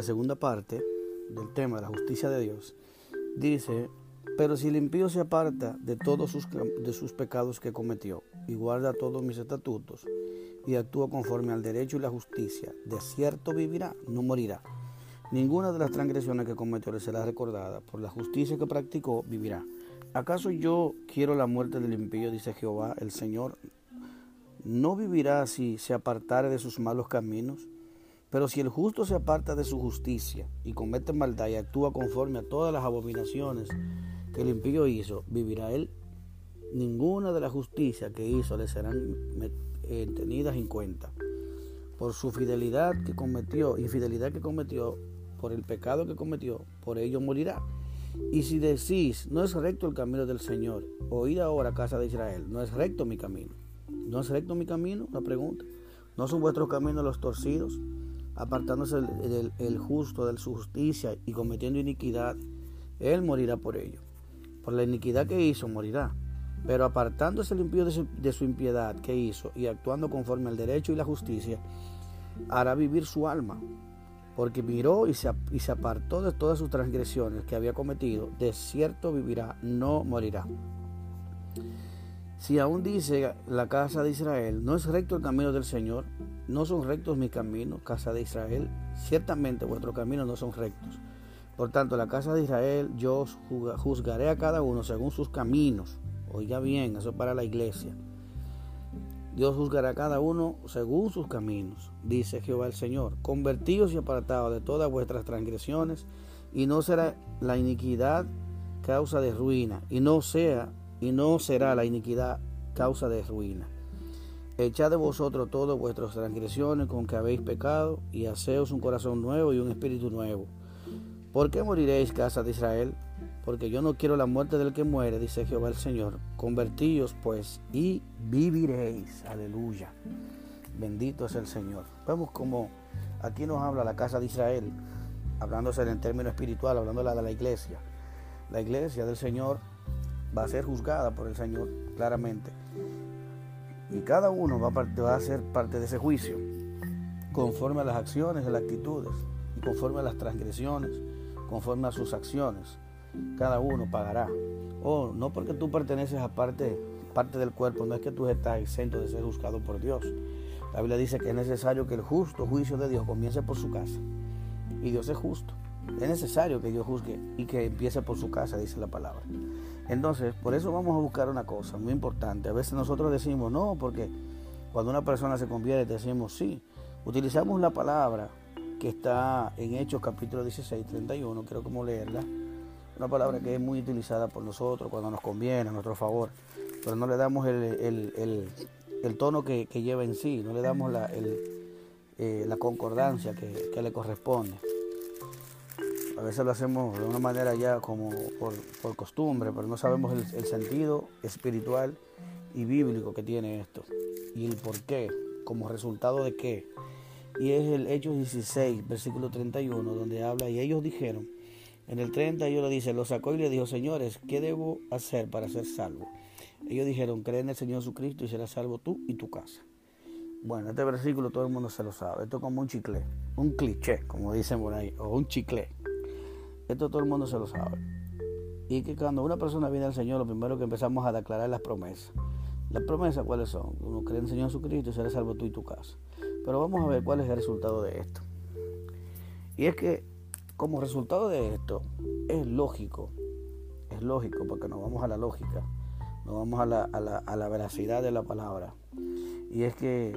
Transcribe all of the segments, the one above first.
la segunda parte del tema de la justicia de Dios, dice, pero si el impío se aparta de todos sus, de sus pecados que cometió y guarda todos mis estatutos y actúa conforme al derecho y la justicia, de cierto vivirá, no morirá. Ninguna de las transgresiones que cometió le será recordada, por la justicia que practicó vivirá. ¿Acaso yo quiero la muerte del impío? dice Jehová, el Señor. ¿No vivirá si se apartare de sus malos caminos? Pero si el justo se aparta de su justicia y comete maldad y actúa conforme a todas las abominaciones que el impío hizo, vivirá él. Ninguna de la justicia que hizo le serán eh, tenidas en cuenta. Por su fidelidad que cometió, infidelidad que cometió, por el pecado que cometió, por ello morirá. Y si decís, no es recto el camino del Señor, oíd ahora, casa de Israel, no es recto mi camino. ¿No es recto mi camino? La pregunta. ¿No son vuestros caminos los torcidos? Apartándose el, justo de su justicia y cometiendo iniquidad, él morirá por ello. Por la iniquidad que hizo, morirá. Pero apartándose el impío de su impiedad que hizo y actuando conforme al derecho y la justicia, hará vivir su alma porque miró y se, apartó de todas sus transgresiones que había cometido, de cierto vivirá, no morirá. Si aún dice la casa de Israel, no es recto el camino del Señor, no son rectos mis caminos, casa de Israel, ciertamente vuestros caminos no son rectos. Por tanto, la casa de Israel yo juzgaré a cada uno según sus caminos. Oiga bien, eso para la iglesia. Dios juzgará a cada uno según sus caminos, dice Jehová el Señor. Convertíos y apartados de todas vuestras transgresiones, y no será la iniquidad causa de ruina, y no sea, y no será la iniquidad causa de ruina. Echad de vosotros todas vuestras transgresiones con que habéis pecado, y haceos un corazón nuevo y un espíritu nuevo. ¿Por qué moriréis, casa de Israel? porque yo no quiero la muerte del que muere, dice Jehová el Señor. Convertíos pues y viviréis. Aleluya. Bendito es el Señor. Vemos como aquí nos habla la casa de Israel, hablándose en término espiritual, hablando de la iglesia. La iglesia del Señor va a ser juzgada por el Señor claramente. Y cada uno va a, a ser parte de ese juicio, conforme a las acciones y las actitudes, y conforme a las transgresiones, conforme a sus acciones cada uno pagará. Oh, no porque tú perteneces a parte, parte del cuerpo, no es que tú estás exento de ser juzgado por Dios. La Biblia dice que es necesario que el justo juicio de Dios comience por su casa. Y Dios es justo. Es necesario que Dios juzgue y que empiece por su casa, dice la palabra. Entonces, por eso vamos a buscar una cosa muy importante. A veces nosotros decimos no, porque cuando una persona se convierte decimos sí. Utilizamos la palabra que está en Hechos capítulo 16, 31, quiero como leerla una palabra que es muy utilizada por nosotros cuando nos conviene, a nuestro favor, pero no le damos el, tono que, lleva en sí, no le damos la, eh, la concordancia que, le corresponde. A veces lo hacemos de una manera ya como por, costumbre, pero no sabemos el, sentido espiritual y bíblico que tiene esto y el por qué, como resultado de qué. Y es el Hechos 16, versículo 31, donde habla, y ellos dijeron, en el 31 dice, lo sacó y le dijo, señores, ¿qué debo hacer para ser salvo? Ellos dijeron, cree en el Señor Jesucristo y serás salvo tú y tu casa. Bueno, este versículo todo el mundo se lo sabe. Esto es como un chicle, un cliché, como dicen por ahí, o un chicle. Esto todo el mundo se lo sabe. Y que cuando una persona viene al Señor, lo primero que empezamos a declarar las promesas. ¿Las promesas cuáles son? Uno cree en el Señor Jesucristo y serás salvo tú y tu casa. Pero vamos a ver cuál es el resultado de esto. Y es que como resultado de esto, es lógico, es lógico, porque nos vamos a la lógica, nos vamos a la, a la, veracidad de la palabra. Y es que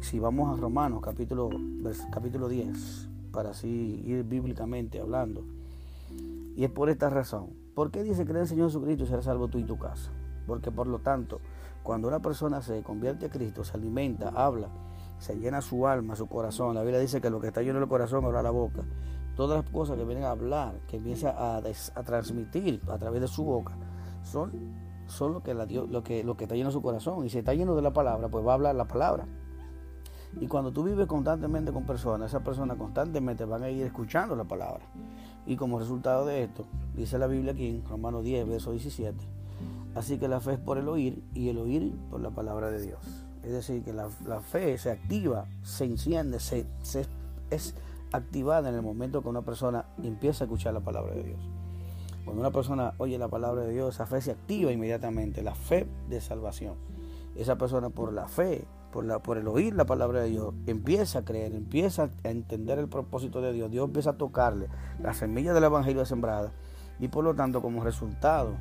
si vamos a Romanos capítulo, capítulo 10, para así ir bíblicamente hablando, y es por esta razón. ¿Por qué dice que el Señor Jesucristo será salvo tú y tu casa? Porque por lo tanto, cuando una persona se convierte a Cristo, se alimenta, habla, se llena su alma, su corazón. La Biblia dice que lo que está lleno del corazón habla la boca todas las cosas que vienen a hablar, que empieza a, a transmitir a través de su boca, son, son lo, que la lo, que, lo que está lleno de su corazón. Y si está lleno de la palabra, pues va a hablar la palabra. Y cuando tú vives constantemente con personas, esas personas constantemente van a ir escuchando la palabra. Y como resultado de esto, dice la Biblia aquí en Romanos 10, verso 17, así que la fe es por el oír y el oír por la palabra de Dios. Es decir, que la, fe se activa, se enciende, se, se es activada en el momento que una persona empieza a escuchar la palabra de Dios. Cuando una persona oye la palabra de Dios, esa fe se activa inmediatamente, la fe de salvación. Esa persona por la fe, por, el oír la palabra de Dios, empieza a creer, empieza a entender el propósito de Dios. Dios empieza a tocarle la semilla del Evangelio sembrada y por lo tanto como resultado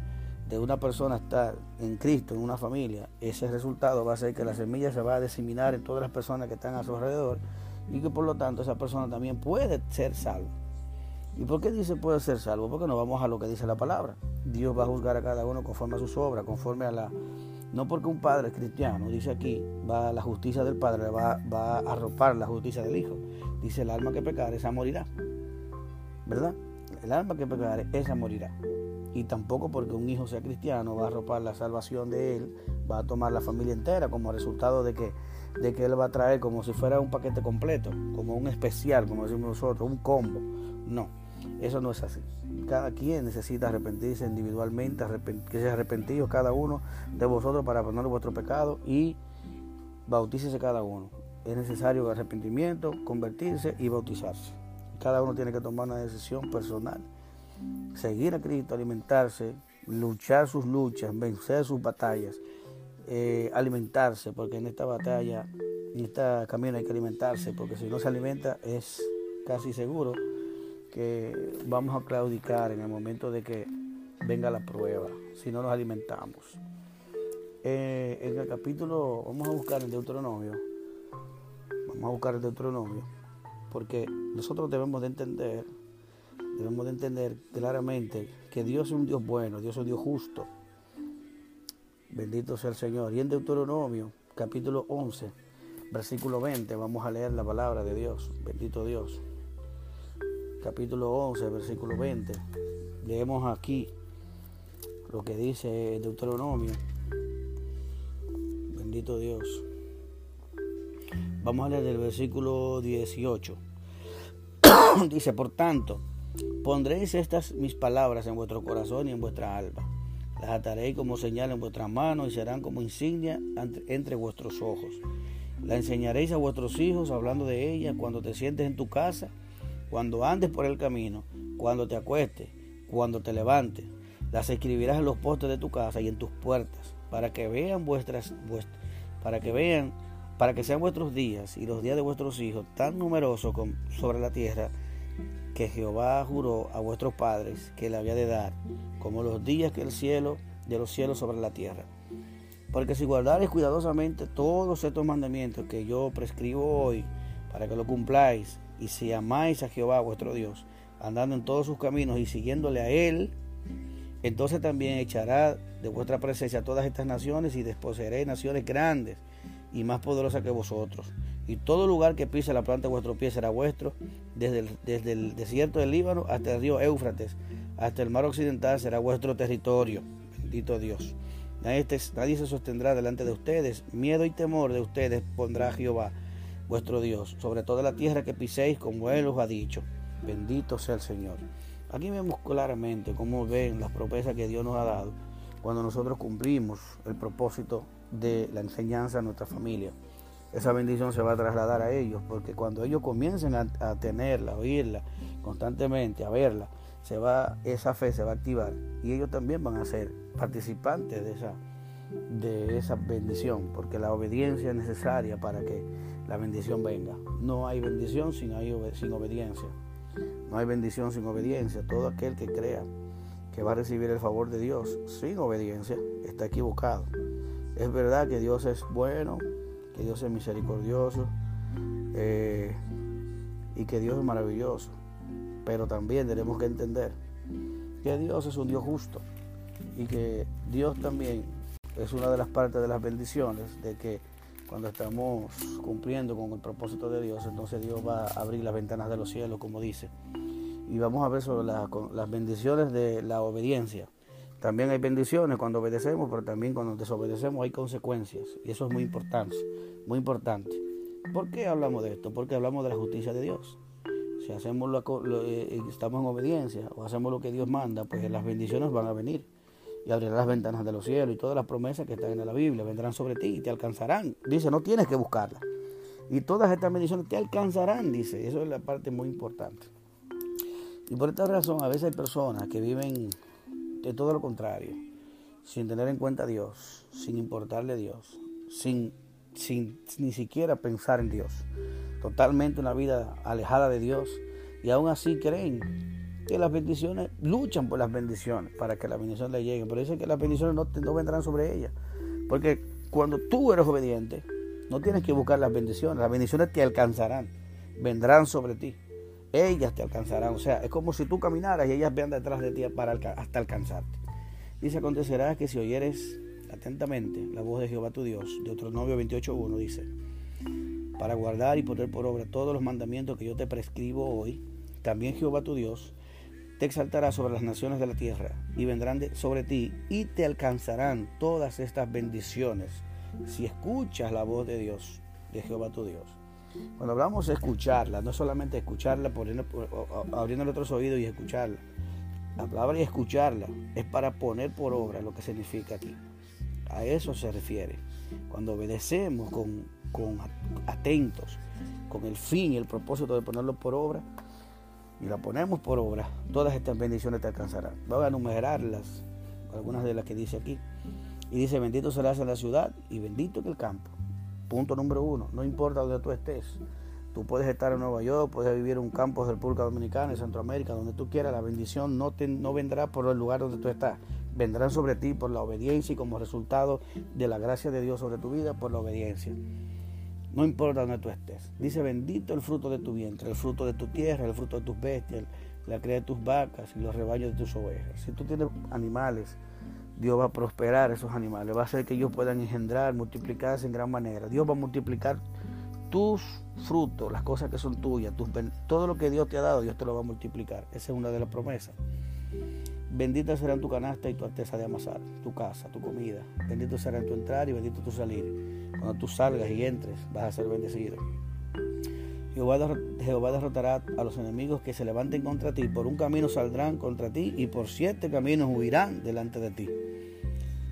de una persona estar en Cristo, en una familia, ese resultado va a ser que la semilla se va a diseminar en todas las personas que están a su alrededor y que por lo tanto esa persona también puede ser salva. ¿Y por qué dice puede ser salvo? Porque no vamos a lo que dice la palabra. Dios va a juzgar a cada uno conforme a sus obras, conforme a la... No porque un padre cristiano, dice aquí, va la justicia del padre, va, a arropar la justicia del hijo. Dice el alma que pecar, esa morirá. ¿Verdad? El alma que pecar, esa morirá. Y tampoco porque un hijo sea cristiano va a arropar la salvación de él, va a tomar la familia entera como resultado de que, de que él va a traer como si fuera un paquete completo, como un especial, como decimos nosotros, un combo. No, eso no es así. Cada quien necesita arrepentirse individualmente, que sea arrepentido cada uno de vosotros para poner vuestro pecado y bautícese cada uno. Es necesario arrepentimiento, convertirse y bautizarse. Cada uno tiene que tomar una decisión personal seguir a Cristo, alimentarse, luchar sus luchas, vencer sus batallas, eh, alimentarse, porque en esta batalla, en este camino hay que alimentarse, porque si no se alimenta es casi seguro que vamos a claudicar en el momento de que venga la prueba, si no nos alimentamos. Eh, en el capítulo, vamos a buscar el Deuteronomio, vamos a buscar el Deuteronomio, porque nosotros debemos de entender debemos de entender claramente que Dios es un Dios bueno, Dios es un Dios justo. Bendito sea el Señor. Y en Deuteronomio, capítulo 11, versículo 20, vamos a leer la palabra de Dios. Bendito Dios. Capítulo 11, versículo 20. Leemos aquí lo que dice Deuteronomio. Bendito Dios. Vamos a leer el versículo 18. dice, por tanto, Pondréis estas mis palabras en vuestro corazón y en vuestra alma. Las ataréis como señal en vuestras manos y serán como insignia entre vuestros ojos. La enseñaréis a vuestros hijos hablando de ella cuando te sientes en tu casa, cuando andes por el camino, cuando te acuestes, cuando te levantes. Las escribirás en los postes de tu casa y en tus puertas, para que vean vuestras, para que vean, para que sean vuestros días y los días de vuestros hijos tan numerosos sobre la tierra que Jehová juró a vuestros padres que le había de dar, como los días que el cielo de los cielos sobre la tierra. Porque si guardares cuidadosamente todos estos mandamientos que yo prescribo hoy, para que lo cumpláis, y si amáis a Jehová vuestro Dios, andando en todos sus caminos y siguiéndole a Él, entonces también echará de vuestra presencia todas estas naciones y desposeeréis naciones grandes y más poderosas que vosotros y todo lugar que pise la planta de vuestro pie será vuestro, desde el, desierto del Líbano hasta el río Éufrates, hasta el mar occidental será vuestro territorio. Bendito Dios. Nadie, nadie se sostendrá delante de ustedes, miedo y temor de ustedes pondrá Jehová, vuestro Dios, sobre toda la tierra que piséis, como Él os ha dicho. Bendito sea el Señor. Aquí vemos claramente cómo ven las promesas que Dios nos ha dado cuando nosotros cumplimos el propósito de la enseñanza a nuestra familia esa bendición se va a trasladar a ellos, porque cuando ellos comiencen a, tenerla, a oírla constantemente, a verla, se va, esa fe se va a activar y ellos también van a ser participantes de esa, de esa bendición, porque la obediencia es necesaria para que la bendición venga. No hay bendición sin, sin obediencia. No hay bendición sin obediencia. Todo aquel que crea que va a recibir el favor de Dios sin obediencia está equivocado. Es verdad que Dios es bueno, que Dios es misericordioso eh, y que Dios es maravilloso. Pero también tenemos que entender que Dios es un Dios justo y que Dios también es una de las partes de las bendiciones de que cuando estamos cumpliendo con el propósito de Dios, entonces Dios va a abrir las ventanas de los cielos, como dice. Y vamos a ver sobre las bendiciones de la obediencia. También hay bendiciones cuando obedecemos, pero también cuando desobedecemos hay consecuencias. Y eso es muy importante, muy importante. ¿Por qué hablamos de esto? Porque hablamos de la justicia de Dios. Si hacemos lo, eh, eh, estamos en obediencia o hacemos lo que Dios manda, pues las bendiciones van a venir y abrirá las ventanas de los cielos y todas las promesas que están en la Biblia vendrán sobre ti y te alcanzarán. Dice, no tienes que buscarlas. Y todas estas bendiciones te alcanzarán, dice. Eso es la parte muy importante. Y por esta razón, a veces hay personas que viven de todo lo contrario, sin tener en cuenta a Dios, sin importarle a Dios, sin, sin ni siquiera pensar en Dios. Totalmente una vida alejada de Dios. Y aún así creen que las bendiciones, luchan por las bendiciones para que las bendiciones le lleguen. Pero dicen que las bendiciones no, no vendrán sobre ellas. Porque cuando tú eres obediente, no tienes que buscar las bendiciones. Las bendiciones te alcanzarán, vendrán sobre ti ellas te alcanzarán. O sea, es como si tú caminaras y ellas vean detrás de ti para hasta alcanzarte. Dice, acontecerá que si oyeres atentamente la voz de Jehová tu Dios, de Deuteronomio 28.1 dice, para guardar y poner por obra todos los mandamientos que yo te prescribo hoy, también Jehová tu Dios te exaltará sobre las naciones de la tierra y vendrán sobre ti y te alcanzarán todas estas bendiciones si escuchas la voz de Dios, de Jehová tu Dios. Cuando hablamos de escucharla, no solamente escucharla, poniendo, abriendo otros oídos y escucharla. La palabra y escucharla es para poner por obra lo que significa aquí. A eso se refiere. Cuando obedecemos con, con atentos, con el fin y el propósito de ponerlo por obra, y la ponemos por obra, todas estas bendiciones te alcanzarán. Voy a enumerarlas, algunas de las que dice aquí. Y dice, bendito serás en la ciudad y bendito en el campo. Punto número uno, no importa donde tú estés. Tú puedes estar en Nueva York, puedes vivir en un campo de República Dominicana, en Centroamérica, donde tú quieras. La bendición no, te, no vendrá por el lugar donde tú estás. Vendrán sobre ti por la obediencia y como resultado de la gracia de Dios sobre tu vida, por la obediencia. No importa donde tú estés. Dice, bendito el fruto de tu vientre, el fruto de tu tierra, el fruto de tus bestias, la cría de tus vacas y los rebaños de tus ovejas. Si tú tienes animales, Dios va a prosperar esos animales, va a hacer que ellos puedan engendrar, multiplicarse en gran manera. Dios va a multiplicar tus frutos, las cosas que son tuyas, todo lo que Dios te ha dado, Dios te lo va a multiplicar. Esa es una de las promesas. Bendita será tu canasta y tu artesa de amasar, tu casa, tu comida. Bendito será tu entrar y bendito tu salir. Cuando tú salgas y entres, vas a ser bendecido. Jehová, derrotará a los enemigos que se levanten contra ti. Por un camino saldrán contra ti y por siete caminos huirán delante de ti.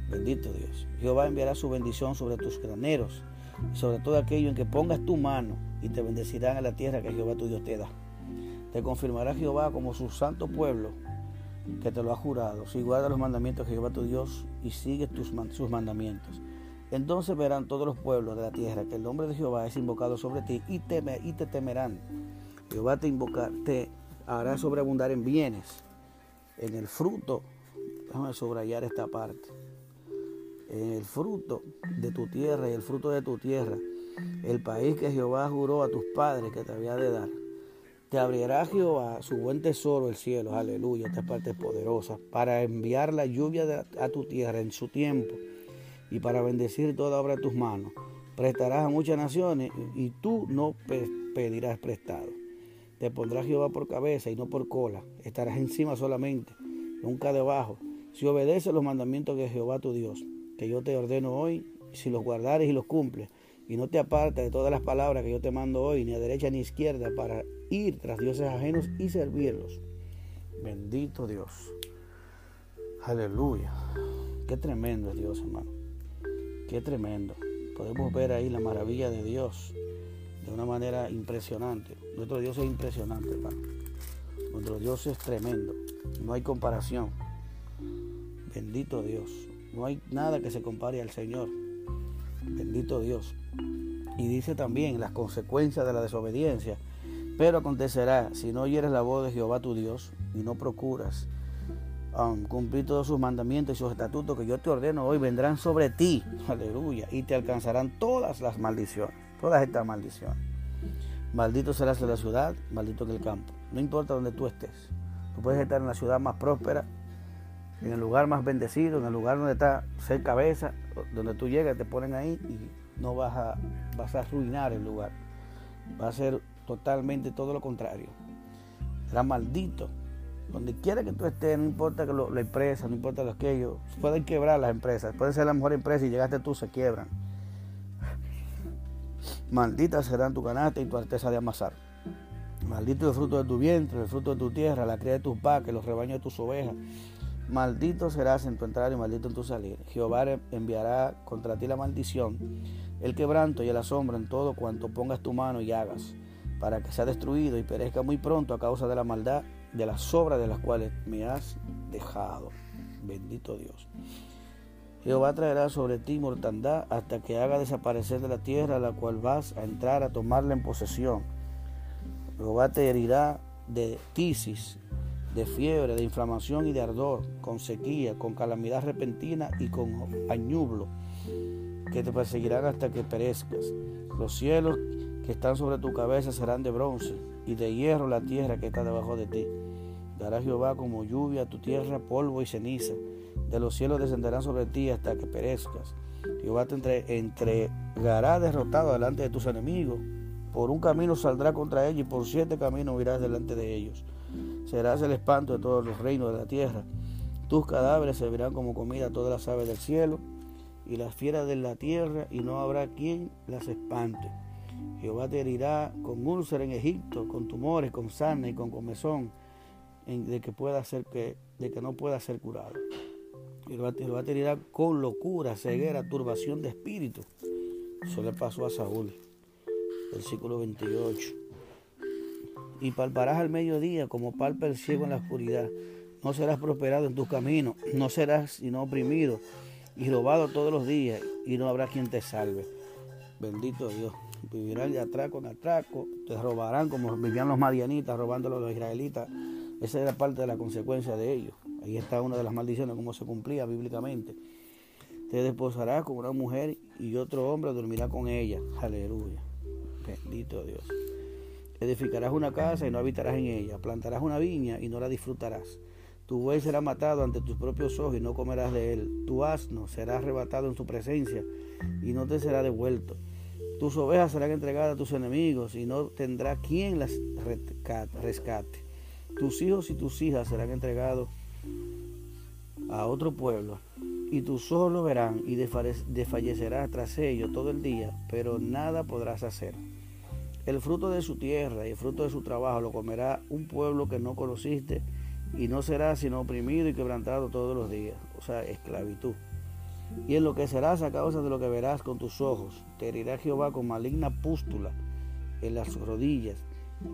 Bendito Dios. Jehová enviará su bendición sobre tus graneros y sobre todo aquello en que pongas tu mano y te bendecirán en la tierra que Jehová tu Dios te da. Te confirmará Jehová como su santo pueblo que te lo ha jurado, si guardas los mandamientos de Jehová tu Dios y sigues tus, sus mandamientos. Entonces verán todos los pueblos de la tierra que el nombre de Jehová es invocado sobre ti y, y te temerán. Jehová te, invocar, te hará sobreabundar en bienes, en el fruto. Déjame subrayar esta parte el fruto de tu tierra y el fruto de tu tierra, el país que Jehová juró a tus padres que te había de dar. Te abrirá Jehová su buen tesoro, el cielo, aleluya, esta parte es poderosa, para enviar la lluvia a tu tierra en su tiempo y para bendecir toda obra de tus manos. Prestarás a muchas naciones y tú no pedirás prestado. Te pondrá Jehová por cabeza y no por cola. Estarás encima solamente, nunca debajo. Si obedeces los mandamientos de Jehová tu Dios que yo te ordeno hoy, si los guardares y los cumples, y no te apartes de todas las palabras que yo te mando hoy, ni a derecha ni a izquierda, para ir tras dioses ajenos y servirlos. Bendito Dios. Aleluya. Qué tremendo es Dios, hermano. Qué tremendo. Podemos ver ahí la maravilla de Dios de una manera impresionante. Nuestro Dios es impresionante, hermano. Nuestro Dios es tremendo. No hay comparación. Bendito Dios. No hay nada que se compare al Señor. Bendito Dios. Y dice también las consecuencias de la desobediencia. Pero acontecerá, si no oyeres la voz de Jehová tu Dios y no procuras um, cumplir todos sus mandamientos y sus estatutos que yo te ordeno hoy, vendrán sobre ti. Aleluya. Y te alcanzarán todas las maldiciones. Todas estas maldiciones. Maldito serás en la ciudad, maldito en el campo. No importa donde tú estés. Tú puedes estar en la ciudad más próspera en el lugar más bendecido, en el lugar donde está ser cabeza, donde tú llegas, te ponen ahí y no vas a, vas a arruinar el lugar. Va a ser totalmente todo lo contrario. Será maldito. Donde quiera que tú estés, no importa que la empresa, no importa lo que ellos, pueden quebrar las empresas, pueden ser la mejor empresa y llegaste tú, se quiebran. Maldita serán tu canasta y tu arteza de amasar. Maldito el fruto de tu vientre, el fruto de tu tierra, la cría de tus vacas, los rebaños de tus ovejas Maldito serás en tu entrada y maldito en tu salir. Jehová enviará contra ti la maldición, el quebranto y el asombro en todo cuanto pongas tu mano y hagas, para que sea destruido y perezca muy pronto a causa de la maldad de las obras de las cuales me has dejado. Bendito Dios. Jehová traerá sobre ti mortandad hasta que haga desaparecer de la tierra la cual vas a entrar a tomarla en posesión. Jehová te herirá de tisis, de fiebre, de inflamación y de ardor, con sequía, con calamidad repentina y con añublo, que te perseguirán hasta que perezcas. Los cielos que están sobre tu cabeza serán de bronce, y de hierro la tierra que está debajo de ti. Dará Jehová como lluvia a tu tierra polvo y ceniza. De los cielos descenderán sobre ti hasta que perezcas. Jehová te entregará derrotado delante de tus enemigos. Por un camino saldrá contra ellos y por siete caminos irás delante de ellos. Serás el espanto de todos los reinos de la tierra. Tus cadáveres servirán como comida a todas las aves del cielo y las fieras de la tierra, y no habrá quien las espante. Jehová te herirá con úlcera en Egipto, con tumores, con sarna y con comezón, de que pueda ser que, de que no pueda ser curado. Jehová, Jehová te herirá con locura, ceguera, turbación de espíritu. Eso le pasó a Saúl. Versículo 28 y palparás al mediodía como palpa el ciego en la oscuridad. No serás prosperado en tus caminos, no serás sino oprimido y robado todos los días y no habrá quien te salve. Bendito Dios. Vivirás de atraco en atraco, te robarán como vivían los madianitas robándolo a los israelitas. Esa era parte de la consecuencia de ellos. Ahí está una de las maldiciones, como se cumplía bíblicamente. Te desposarás con una mujer y otro hombre dormirá con ella. Aleluya. Bendito Dios. Edificarás una casa y no habitarás en ella. Plantarás una viña y no la disfrutarás. Tu buey será matado ante tus propios ojos y no comerás de él. Tu asno será arrebatado en su presencia y no te será devuelto. Tus ovejas serán entregadas a tus enemigos y no tendrá quien las rescate. Tus hijos y tus hijas serán entregados a otro pueblo y tus ojos lo verán y desfallecerás tras ellos todo el día, pero nada podrás hacer. El fruto de su tierra y el fruto de su trabajo lo comerá un pueblo que no conociste y no será sino oprimido y quebrantado todos los días, o sea, esclavitud. Y en lo que serás a causa de lo que verás con tus ojos, te herirá Jehová con maligna pústula en las rodillas,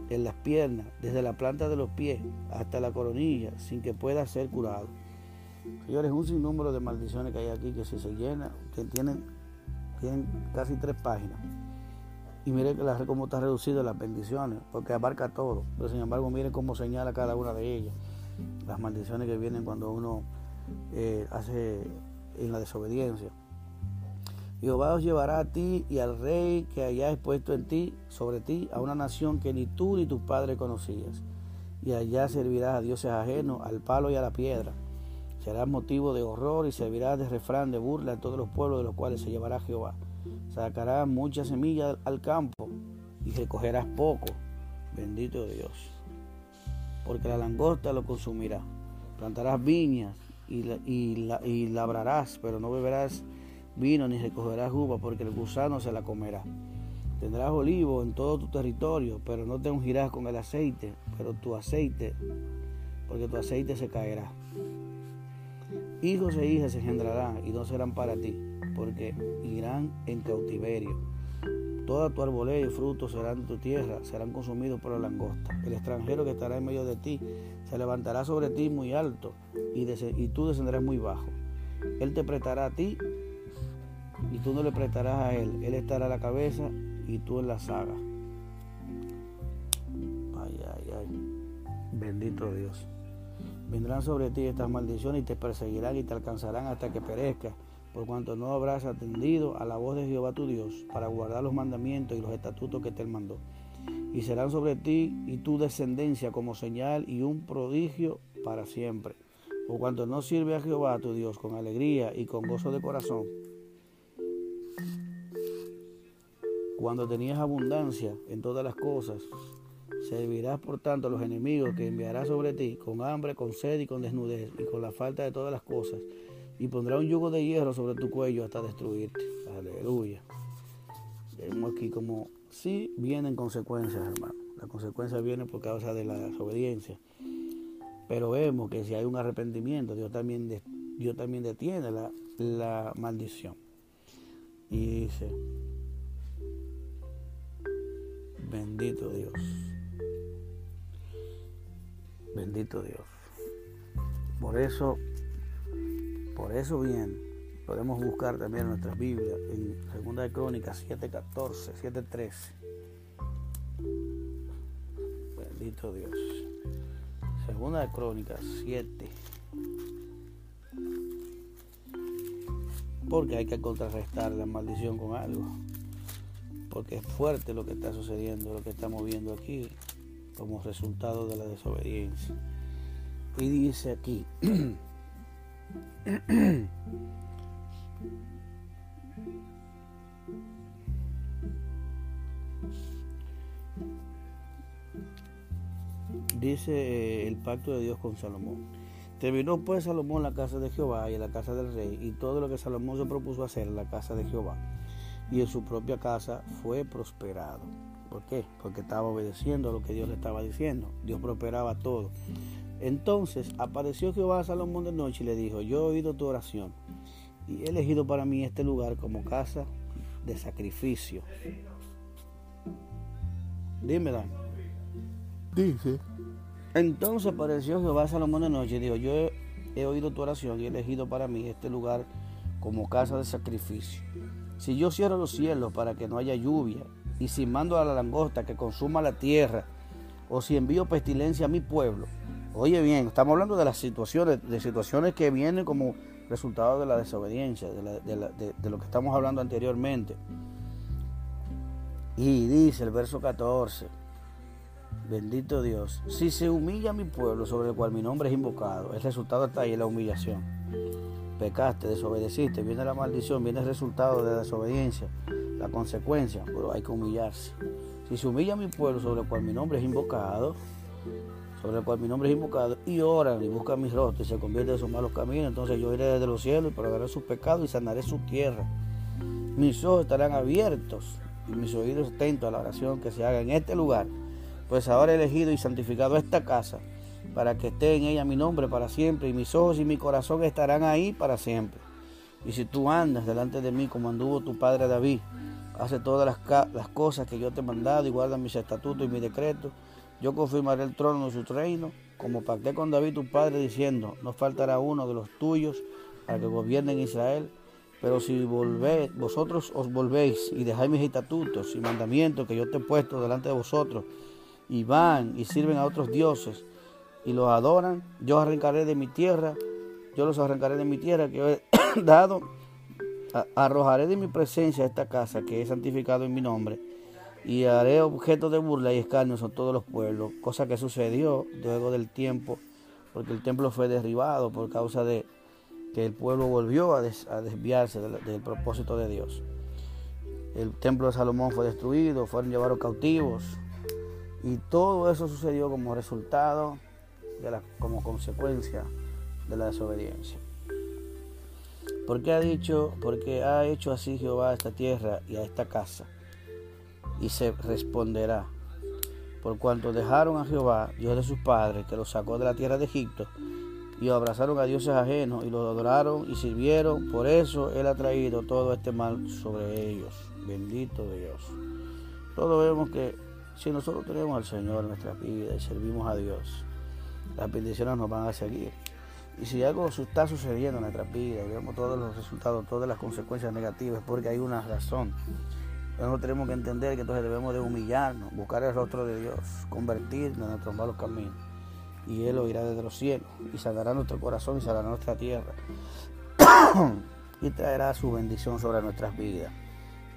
en las piernas, desde la planta de los pies hasta la coronilla, sin que pueda ser curado. Señores, un sinnúmero de maldiciones que hay aquí que si se llena, que tienen, tienen casi tres páginas. Y mire cómo está reducido las bendiciones, porque abarca todo. Pero sin embargo, mire cómo señala cada una de ellas. Las maldiciones que vienen cuando uno eh, hace en la desobediencia. Jehová os llevará a ti y al rey que hayáis puesto en ti, sobre ti, a una nación que ni tú ni tus padres conocías. Y allá servirás a dioses ajenos, al palo y a la piedra. Serás motivo de horror y servirás de refrán de burla a todos los pueblos de los cuales se llevará Jehová. Sacarás muchas semillas al campo y recogerás poco. Bendito Dios. Porque la langosta lo consumirá. Plantarás viñas y, labrarás, pero no beberás vino ni recogerás uva, porque el gusano se la comerá. Tendrás olivo en todo tu territorio, pero no te ungirás con el aceite, pero tu aceite, porque tu aceite se caerá. Hijos e hijas se engendrarán y no serán para ti porque irán en cautiverio. Toda tu arboleda y fruto serán de tu tierra, serán consumidos por la langosta. El extranjero que estará en medio de ti se levantará sobre ti muy alto y, y tú descenderás muy bajo. Él te prestará a ti y tú no le prestarás a él. Él estará a la cabeza y tú en la saga. Ay, ay, ay. Bendito Dios. Vendrán sobre ti estas maldiciones y te perseguirán y te alcanzarán hasta que perezcas por cuanto no habrás atendido a la voz de Jehová tu Dios para guardar los mandamientos y los estatutos que te mandó. Y serán sobre ti y tu descendencia como señal y un prodigio para siempre. Por cuanto no sirve a Jehová tu Dios con alegría y con gozo de corazón. Cuando tenías abundancia en todas las cosas, servirás por tanto a los enemigos que enviará sobre ti con hambre, con sed y con desnudez y con la falta de todas las cosas y pondrá un yugo de hierro sobre tu cuello hasta destruirte. Aleluya. Vemos aquí como sí vienen consecuencias, hermano. La consecuencia viene por causa de la desobediencia. Pero vemos que si hay un arrepentimiento, Dios también, Dios también detiene la maldición. Y dice, bendito Dios, bendito Dios. Por eso, por eso bien, podemos buscar también nuestras Biblias en 2 de Crónicas 7.14, 7.13. Bendito Dios. Segunda de Crónicas 7. Porque hay que contrarrestar la maldición con algo. Porque es fuerte lo que está sucediendo, lo que estamos viendo aquí como resultado de la desobediencia. Y dice aquí, dice eh, el pacto de Dios con Salomón. Terminó pues Salomón la casa de Jehová y la casa del rey y todo lo que Salomón se propuso hacer en la casa de Jehová y en su propia casa fue prosperado. ¿Por qué? Porque estaba obedeciendo a lo que Dios le estaba diciendo. Dios prosperaba todo. Entonces apareció Jehová a Salomón de noche y le dijo, yo he oído tu oración y he elegido para mí este lugar como casa de sacrificio. Dime, Dan. Dice. Entonces apareció Jehová a Salomón de noche y dijo, yo he, he oído tu oración y he elegido para mí este lugar como casa de sacrificio. Si yo cierro los cielos para que no haya lluvia, y si mando a la langosta que consuma la tierra, o si envío pestilencia a mi pueblo, Oye bien, estamos hablando de las situaciones, de situaciones que vienen como resultado de la desobediencia, de, lo que estamos hablando anteriormente. Y dice el verso 14, bendito Dios, si se humilla mi pueblo sobre el cual mi nombre es invocado, el resultado está ahí, la humillación. Pecaste, desobedeciste, viene la maldición, viene el resultado de la desobediencia, la consecuencia, pero hay que humillarse. Si se humilla mi pueblo sobre el cual mi nombre es invocado, sobre el cual mi nombre es invocado, y oran y buscan mis rostros y se convierte de sus malos caminos, entonces yo iré desde los cielos y perdonaré sus pecados y sanaré su tierra. Mis ojos estarán abiertos y mis oídos atentos a la oración que se haga en este lugar, pues ahora he elegido y santificado esta casa para que esté en ella mi nombre para siempre, y mis ojos y mi corazón estarán ahí para siempre. Y si tú andas delante de mí como anduvo tu padre David, hace todas las, las cosas que yo te he mandado y guarda mis estatutos y mis decretos, yo confirmaré el trono de su reino, como pacté con David tu padre, diciendo, no faltará uno de los tuyos para que gobierne en Israel. Pero si volvéis, vosotros os volvéis y dejáis mis estatutos y mandamientos que yo te he puesto delante de vosotros, y van y sirven a otros dioses y los adoran, yo arrancaré de mi tierra, yo los arrancaré de mi tierra que he dado, arrojaré de mi presencia esta casa que he santificado en mi nombre y haré objeto de burla y escarnio a todos los pueblos, cosa que sucedió luego del tiempo, porque el templo fue derribado por causa de que el pueblo volvió a, desviarse del, propósito de Dios. El templo de Salomón fue destruido, fueron llevados cautivos y todo eso sucedió como resultado, de la, como consecuencia de la desobediencia. Porque ha dicho, porque ha hecho así Jehová a esta tierra y a esta casa y se responderá. Por cuanto dejaron a Jehová, Dios de sus padres, que los sacó de la tierra de Egipto, y abrazaron a dioses ajenos y los adoraron y sirvieron, por eso Él ha traído todo este mal sobre ellos. Bendito Dios. Todos vemos que si nosotros tenemos al Señor en nuestra vida y servimos a Dios, las bendiciones nos van a seguir. Y si algo está sucediendo en nuestra vida vemos todos los resultados, todas las consecuencias negativas, porque hay una razón. Nosotros tenemos que entender que entonces debemos de humillarnos, buscar el rostro de Dios, convertirnos en nuestros malos caminos. Y Él oirá desde los cielos y salvará nuestro corazón y salvará nuestra tierra. y traerá su bendición sobre nuestras vidas.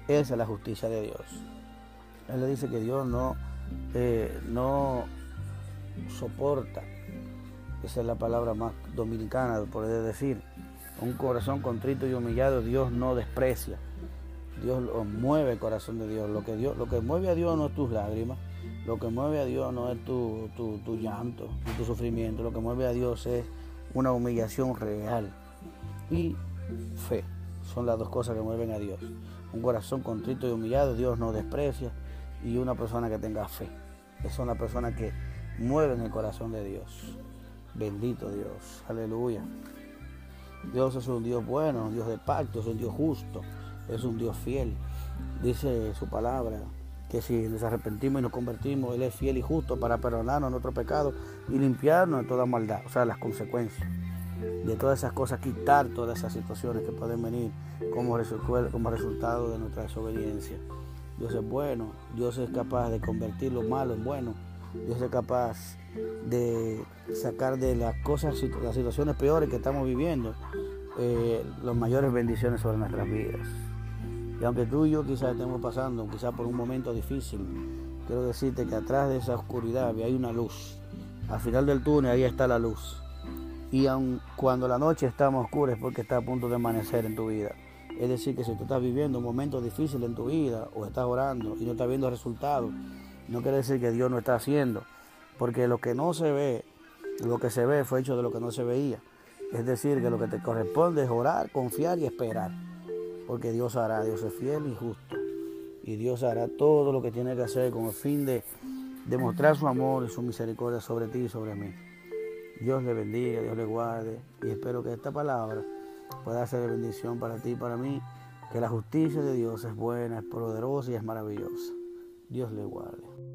Esa es la justicia de Dios. Él le dice que Dios no, eh, no soporta, esa es la palabra más dominicana, poder decir, un corazón contrito y humillado Dios no desprecia. Dios mueve el corazón de Dios. Lo que, Dios. lo que mueve a Dios no es tus lágrimas, lo que mueve a Dios no es tu, tu, llanto tu sufrimiento, lo que mueve a Dios es una humillación real y fe. Son las dos cosas que mueven a Dios. Un corazón contrito y humillado, Dios no desprecia, y una persona que tenga fe. Es una persona que mueve en el corazón de Dios. Bendito Dios. Aleluya. Dios es un Dios bueno, un Dios de pacto, es un Dios justo, es un Dios fiel. Dice su palabra que si nos arrepentimos y nos convertimos, Él es fiel y justo para perdonarnos nuestro pecado y limpiarnos de toda maldad, o sea, las consecuencias de todas esas cosas, quitar todas esas situaciones que pueden venir como, como resultado de nuestra desobediencia. Dios es bueno, Dios es capaz de convertir lo malo en bueno, Dios es capaz de sacar de las cosas, las situaciones peores que estamos viviendo, eh, las mayores bendiciones sobre nuestras vidas. Y aunque tú y yo quizás estemos pasando, quizás por un momento difícil, quiero decirte que atrás de esa oscuridad hay una luz. Al final del túnel ahí está la luz. Y aun cuando la noche está más oscura es porque está a punto de amanecer en tu vida. Es decir, que si tú estás viviendo un momento difícil en tu vida o estás orando y no estás viendo resultados, no quiere decir que Dios no está haciendo. Porque lo que no se ve, lo que se ve fue hecho de lo que no se veía. Es decir, que lo que te corresponde es orar, confiar y esperar porque Dios hará, Dios es fiel y justo. Y Dios hará todo lo que tiene que hacer con el fin de demostrar su amor y su misericordia sobre ti y sobre mí. Dios le bendiga, Dios le guarde y espero que esta palabra pueda ser de bendición para ti y para mí, que la justicia de Dios es buena, es poderosa y es maravillosa. Dios le guarde.